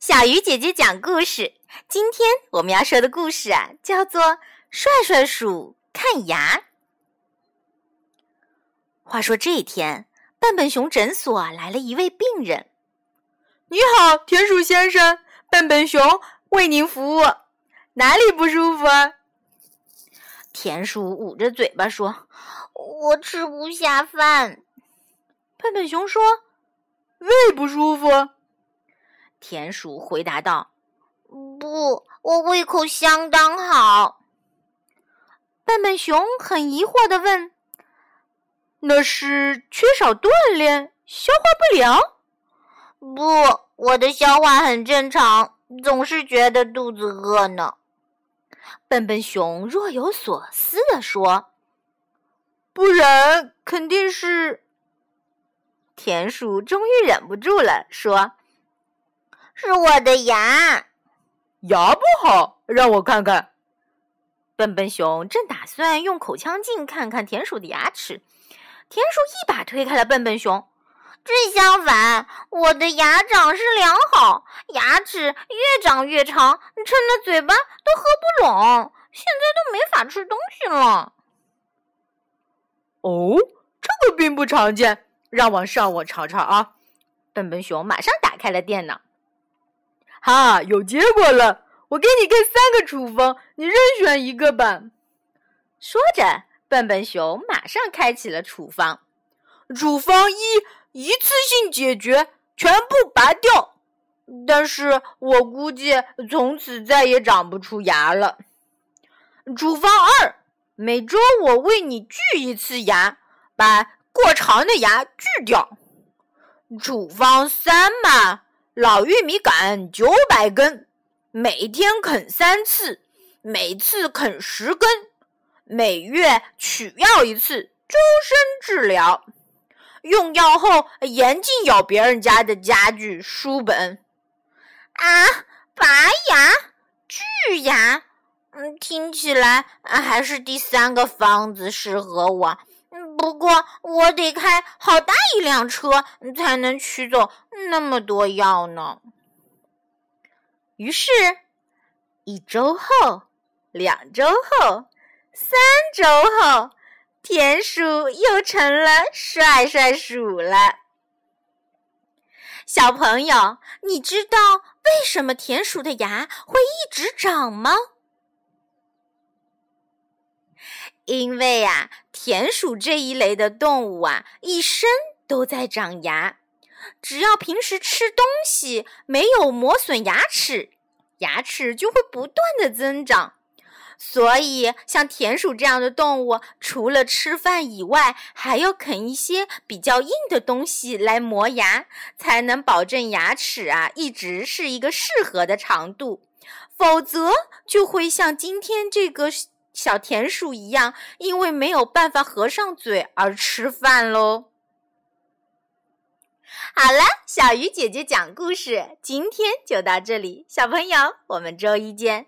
小鱼姐姐讲故事。今天我们要说的故事啊，叫做《帅帅鼠看牙》。话说这一天，笨笨熊诊所来了一位病人。你好，田鼠先生，笨笨熊为您服务，哪里不舒服啊？田鼠捂着嘴巴说：“我吃不下饭。”笨笨熊说：“胃不舒服。”田鼠回答道：“不，我胃口相当好。”笨笨熊很疑惑的问：“那是缺少锻炼，消化不良？”“不，我的消化很正常，总是觉得肚子饿呢。”笨笨熊若有所思的说：“不然肯定是……”田鼠终于忍不住了，说。是我的牙，牙不好，让我看看。笨笨熊正打算用口腔镜看看田鼠的牙齿，田鼠一把推开了笨笨熊。正相反，我的牙长势良好，牙齿越长越长，撑的嘴巴都合不拢，现在都没法吃东西了。哦，这个并不常见，让我上我瞧瞧啊！笨笨熊马上打开了电脑。哈，有结果了！我给你开三个处方，你任选一个吧。说着，笨笨熊马上开启了处方。处方一：一次性解决，全部拔掉。但是我估计从此再也长不出牙了。处方二：每周我为你锯一次牙，把过长的牙锯掉。处方三嘛。老玉米杆九百根，每天啃三次，每次啃十根，每月取药一次，终身治疗。用药后严禁咬别人家的家具、书本。啊，拔牙、锯牙，嗯，听起来还是第三个方子适合我。不过我得开好大一辆车才能取走那么多药呢。于是，一周后、两周后、三周后，田鼠又成了帅帅鼠了。小朋友，你知道为什么田鼠的牙会一直长吗？因为啊，田鼠这一类的动物啊，一生都在长牙。只要平时吃东西没有磨损牙齿，牙齿就会不断的增长。所以，像田鼠这样的动物，除了吃饭以外，还要啃一些比较硬的东西来磨牙，才能保证牙齿啊一直是一个适合的长度。否则，就会像今天这个。小田鼠一样，因为没有办法合上嘴而吃饭喽。好了，小鱼姐姐讲故事，今天就到这里，小朋友，我们周一见。